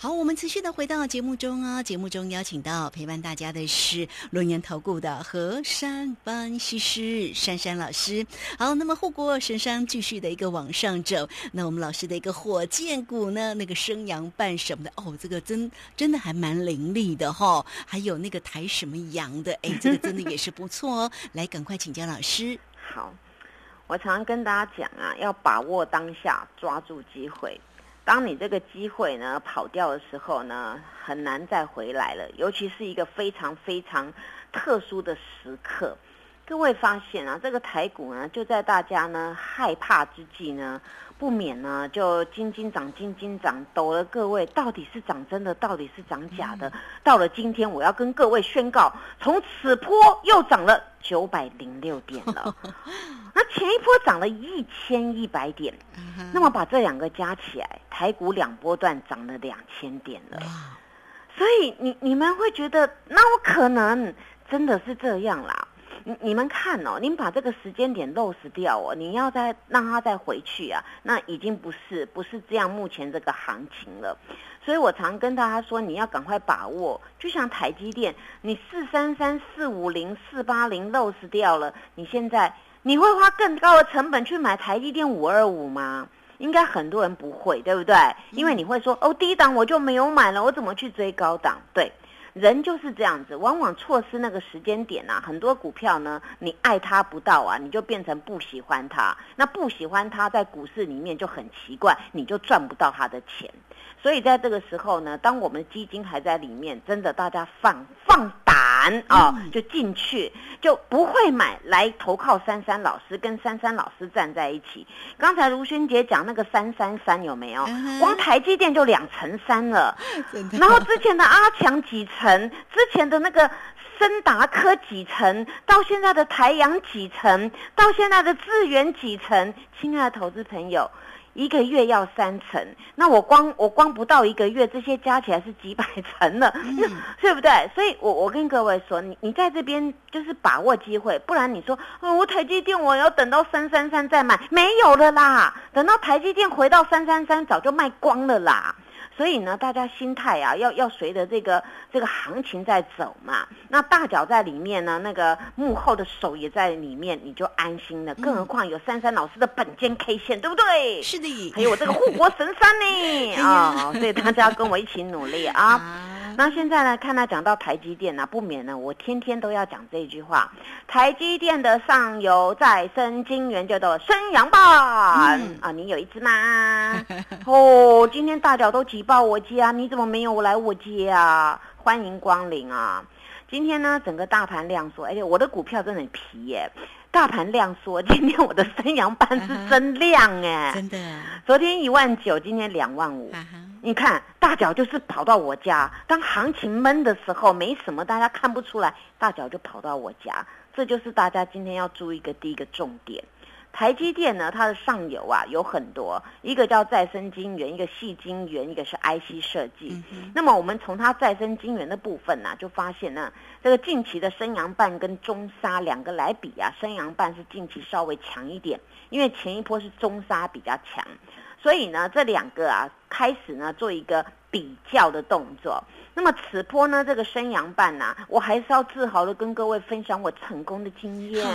好，我们持续的回到节目中啊。节目中邀请到陪伴大家的是轮研投顾的何山班西施珊珊老师。好，那么护国神山继续的一个往上走，那我们老师的一个火箭股呢，那个升阳半什么的哦，这个真真的还蛮凌厉的哈。还有那个抬什么阳的，哎，这个真的也是不错哦。来，赶快请教老师。好，我常常跟大家讲啊，要把握当下，抓住机会。当你这个机会呢跑掉的时候呢，很难再回来了。尤其是一个非常非常特殊的时刻，各位发现啊，这个台股呢，就在大家呢害怕之际呢。不免呢，就斤斤涨，斤斤涨，抖了各位，到底是涨真的，到底是涨假的？到了今天，我要跟各位宣告，从此波又涨了九百零六点了。那前一波涨了一千一百点，那么把这两个加起来，台股两波段涨了两千点了。所以你你们会觉得，那我可能真的是这样啦。你你们看哦，您把这个时间点漏失掉哦，你要再让它再回去啊，那已经不是不是这样目前这个行情了，所以我常跟大家说，你要赶快把握，就像台积电，你四三三四五零四八零漏失掉了，你现在你会花更高的成本去买台积电五二五吗？应该很多人不会，对不对？因为你会说哦，低档我就没有买了，我怎么去追高档？对。人就是这样子，往往错失那个时间点啊。很多股票呢，你爱它不到啊，你就变成不喜欢它。那不喜欢它，在股市里面就很奇怪，你就赚不到它的钱。所以在这个时候呢，当我们基金还在里面，真的大家放放胆啊，就进去，就不会买来投靠珊珊老师，跟珊珊老师站在一起。刚才卢轩杰讲那个三三三有没有？光台积电就两层三了，然后之前的阿强几层，之前的那个森达科几层，到现在的台阳几层，到现在的智源几层，亲爱的投资朋友。一个月要三成，那我光我光不到一个月，这些加起来是几百层了，对不对？所以，我我跟各位说，你你在这边就是把握机会，不然你说，我台积电我要等到三三三再买，没有了啦，等到台积电回到三三三，早就卖光了啦。所以呢，大家心态啊，要要随着这个这个行情在走嘛。那大脚在里面呢，那个幕后的手也在里面，你就安心了。更何况有珊珊老师的本间 K 线，对不对？是的。还有我这个护国神山呢 啊，所以大家跟我一起努力啊。那现在呢，看他讲到台积电呢，不免呢，我天天都要讲这句话：台积电的上游再生晶圆叫做升阳棒啊，你有一只吗？哦，今天大脚都挤爆我家，你怎么没有来我家啊？欢迎光临啊！今天呢，整个大盘量缩，而且我的股票真的很皮耶。大盘量缩，今天我的三阳班是真亮哎，真的。昨天一万九，今天两万五。你看，大脚就是跑到我家，当行情闷的时候，没什么，大家看不出来，大脚就跑到我家，这就是大家今天要注意的第一个重点。台积电呢，它的上游啊有很多，一个叫再生晶圆，一个细晶圆，一个是 IC 设计。那么我们从它再生晶圆的部分呢，就发现呢，这个近期的升阳半跟中沙两个来比啊，升阳半是近期稍微强一点，因为前一波是中沙比较强。所以呢，这两个啊，开始呢做一个比较的动作。那么此波呢，这个升阳半呐，我还是要自豪的跟各位分享我成功的经验。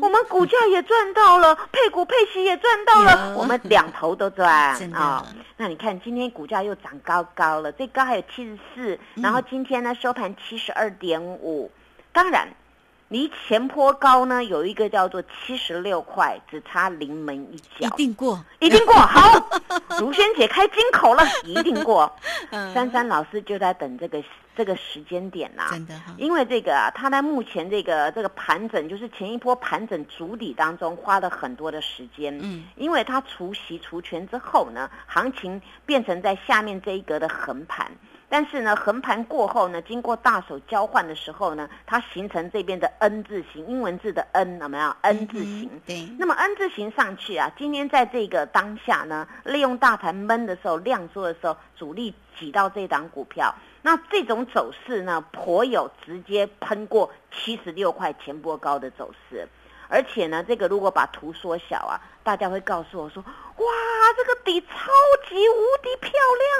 我们股价也赚到了，配股配息也赚到了，我们两头都赚 啊。那你看今天股价又涨高高了，最高还有七十四，然后今天呢收盘七十二点五。当然。离前坡高呢，有一个叫做七十六块，只差临门一脚，一定过，一定过。好，如萱姐开金口了，一定过。珊珊老师就在等这个这个时间点啦，真的哈。因为这个啊，他在目前这个这个盘整，就是前一波盘整主底当中花了很多的时间。嗯，因为他除息除权之后呢，行情变成在下面这一格的横盘。但是呢，横盘过后呢，经过大手交换的时候呢，它形成这边的 N 字形，英文字的 N 有没有？N 字形。对。那么 N 字形上去啊，今天在这个当下呢，利用大盘闷的时候，量缩的时候，主力挤到这档股票，那这种走势呢，颇有直接喷过七十六块钱波高的走势。而且呢，这个如果把图缩小啊，大家会告诉我说，哇，这个底超级无敌漂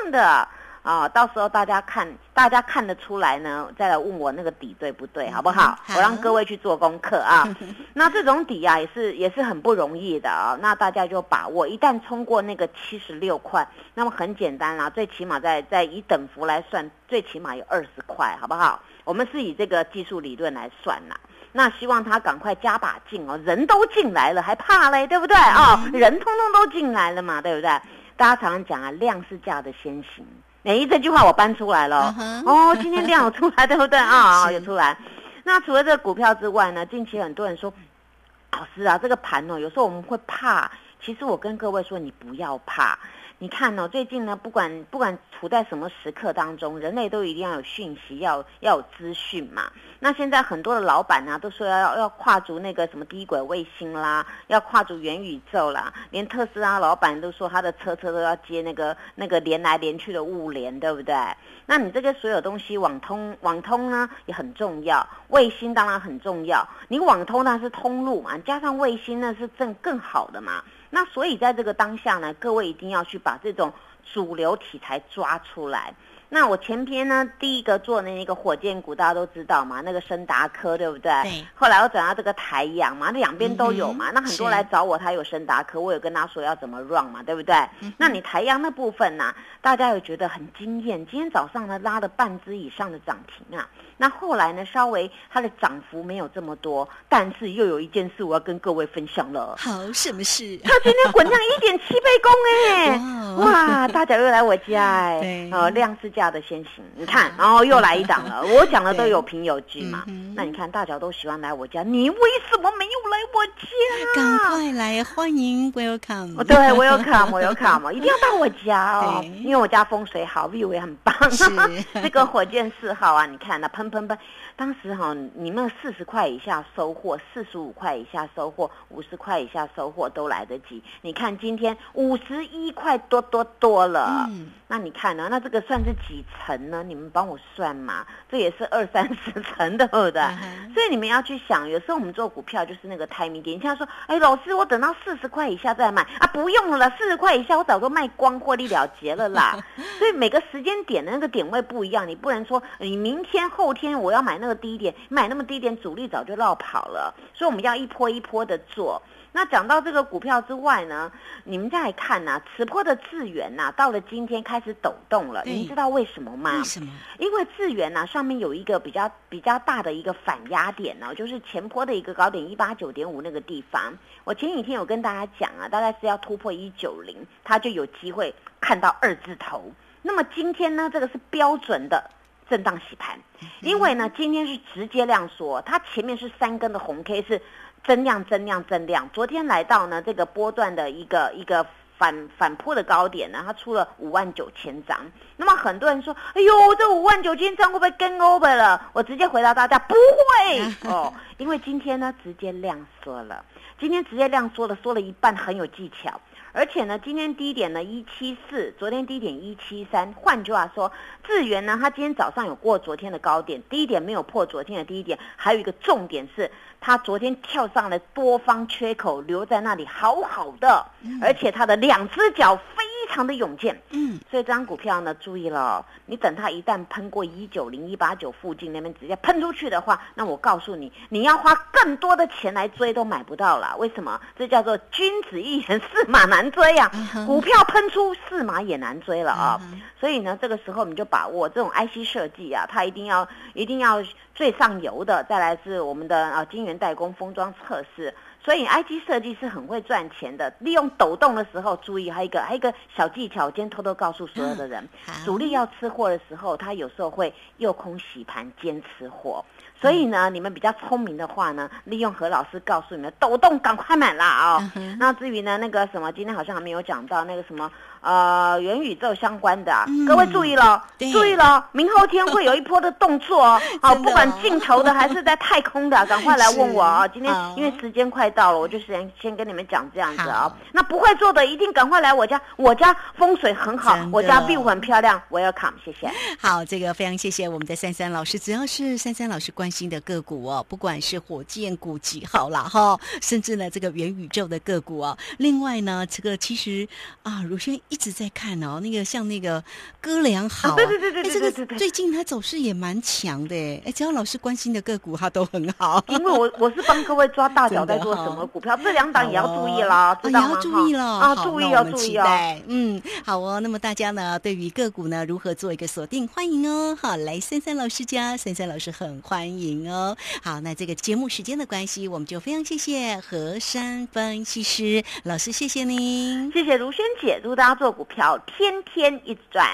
亮的。啊，到时候大家看，大家看得出来呢，再来问我那个底对不对，好不好？好我让各位去做功课啊。那这种底啊，也是也是很不容易的啊。那大家就把握，一旦冲过那个七十六块，那么很简单啦，最起码在在以等幅来算，最起码有二十块，好不好？我们是以这个技术理论来算啦。那希望他赶快加把劲哦，人都进来了，还怕嘞，对不对啊、人通通都进来了嘛，对不对？大家常常讲啊，量是价的先行。每一这句话我搬出来了哦，今天量有出来，对不对啊？是有出来。那除了这个股票之外呢，近期很多人说，老师啊，这个盘哦，有时候我们会怕。其实我跟各位说，你不要怕。你看哦，最近呢，不管不管处在什么时刻当中，人类都一定要有讯息，要要有资讯嘛。那现在很多的老板呢、都说要要跨足那个什么低轨卫星啦，要跨足元宇宙啦，连特斯拉老板都说他的车车都要接那个那个连来连去的物联，对不对？那你这个所有东西网通网通呢也很重要，卫星当然很重要。你网通那是通路嘛，加上卫星那是更更好的嘛。那所以在这个当下呢，各位一定要去把这种主流题材抓出来。那我前篇呢，第一个做的那个火箭股，大家都知道嘛，那个深达科，对不对？对。后来我转到这个台阳嘛，那两边都有嘛。嗯那很多来找我，他有深达科，我有跟他说要怎么 run 嘛，对不对？嗯那你台阳那部分呢、大家有觉得很惊艳？今天早上呢拉了半只以上的涨停啊。那后来呢，稍微它的涨幅没有这么多，但是又有一件事我要跟各位分享了。好，什么事？它今天滚量一点七倍功哎、哇大家又来我家哎、对呃，量是价的先行，你看，然后又来一档了，我讲的都有凭有据嘛嗯。那你看大脚都喜欢来我家，你为什么没有来我家？赶快来，欢迎 welcome。哦，对我有卡，我有卡嘛，一定要到我家哦，因为我家风水好，view 也很棒。是 这个火箭四号啊，你看那喷喷喷，当时哈、你们四十块以下收获，四十五块以下收获，五十块以下收获都来得及。你看今天五十一块多多多了，嗯那你看呢？那这个算是几层呢？你们帮我算嘛，这也是二三十层，对不对？嗯所以你们要去想，有时候我们做股票就是那个 timing 点。你像说，哎，老师，我等到四十块以下再买啊，不用了啦，四十块以下我早就卖光，获利了结了啦。所以每个时间点的那个点位不一样，你不能说你明天后天我要买那个低点，买那么低点，主力早就绕跑了。所以我们要一波一波的做。那讲到这个股票之外呢，你们再来看呐、此波的智源呐、到了今天开始抖动了，对你知道为什么吗？为什么？因为智源呢、上面有一个比较比较大的一个反压点呢、就是前坡的一个高点一八九点五那个地方。我前几天有跟大家讲啊，大概是要突破一九零，它就有机会看到二字头。那么今天呢，这个是标准的震荡洗盘，因为呢，今天是直接量缩，它前面是三根的红 K 是增量、增量、增量。昨天来到呢这个波段的一个一个反反扑的高点呢，它出了五万九千张。那么很多人说，哎呦，这五万九千张会不会跟 over 了？我直接回答大家，不会 哦，因为今天呢直接量缩了，今天直接量缩了，缩了一半，很有技巧。而且呢，今天低点呢一七四，昨天低点一七三。换句话说，智源呢，它今天早上有过昨天的高点，低点没有破昨天的低点。还有一个重点是，它昨天跳上了多方缺口，留在那里好好的，而且它的两只脚非常的勇健。嗯，所以这张股票呢，注意了哦，你等它一旦喷过一九零、一八九附近那边直接喷出去的话，那我告诉你，你要花更多的钱来追都买不到了。为什么？这叫做君子一言，驷马难追呀、嗯股票喷出，驷马也难追了啊、嗯所以呢，这个时候你就把握这种 IC 设计啊，它一定要一定要最上游的，再来是我们的啊晶圆代工、封装测试。所以 IG 设计是很会赚钱的，利用抖动的时候，注意还有一个还有一个小技巧，我今天偷偷告诉所有的人，好。主力要吃货的时候，他有时候会诱空洗盘兼吃货。所以呢，你们比较聪明的话呢，利用何老师告诉你们，抖动赶快买啦哦、嗯那至于呢，那个什么，今天好像还没有讲到那个什么呃元宇宙相关的、啊，嗯各位注意了，注意了，明后天会有一波的动作哦，好、哦不管镜头的还是在太空的，赶快来问我啊、是。今天因为时间快到了，我就先先跟你们讲这样子啊、好。那不会做的一定赶快来我家，我家风水很好，我家 view 很漂亮，welcome，谢谢。好，这个非常谢谢我们的珊珊老师，只要是珊珊老师关心的个股哦，不管是火箭股几好啦哈，甚至呢这个元宇宙的个股哦，另外呢这个其实啊，如轩一直在看哦，那个像那个哥俩好，对对对对对这个对对最近它走势也蛮强的，哎，只要老师关心的个股，它都很好。因为我我是帮各位抓大脚在做什么股票，这两档也要注意啦，知道吗？也要注意了啊，注意要注意哦。嗯，好哦。那么大家呢，对于个股呢，如何做一个锁定？欢迎哦，好，来三三老师家，三三老师很欢迎哦。好，那这个节目时间的关系，我们就非常谢谢何山分析师老师，谢谢您，谢谢如萱姐，祝大家做股票天天一直赚。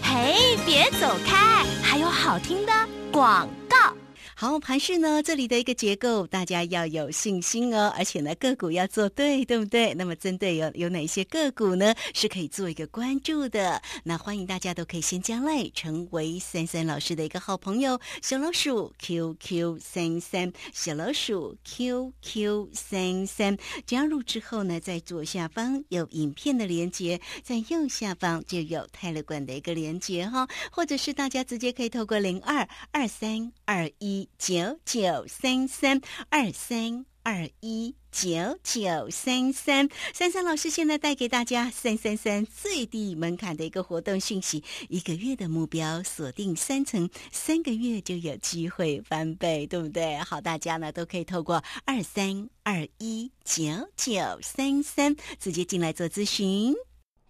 嘿，别走开，还有好听的广告。好，盘市呢，这里的一个结构，大家要有信心哦，而且呢，个股要做对，对不对？那么针对有有哪些个股呢，是可以做一个关注的？那欢迎大家都可以先加来，成为三三老师的一个好朋友，小老鼠 QQ 三三，小老鼠 QQ 三三，加入之后呢，在左下方有影片的连接，在右下方就有泰勒管的一个连接哈，或者是大家直接可以透过零二二三二一九九三三二三二一九九三三三三老师现在带给大家三三三最低门槛的一个活动讯息，一个月的目标锁定三层，三个月就有机会翻倍，对不对？好，大家呢都可以透过二三二一九九三三直接进来做咨询。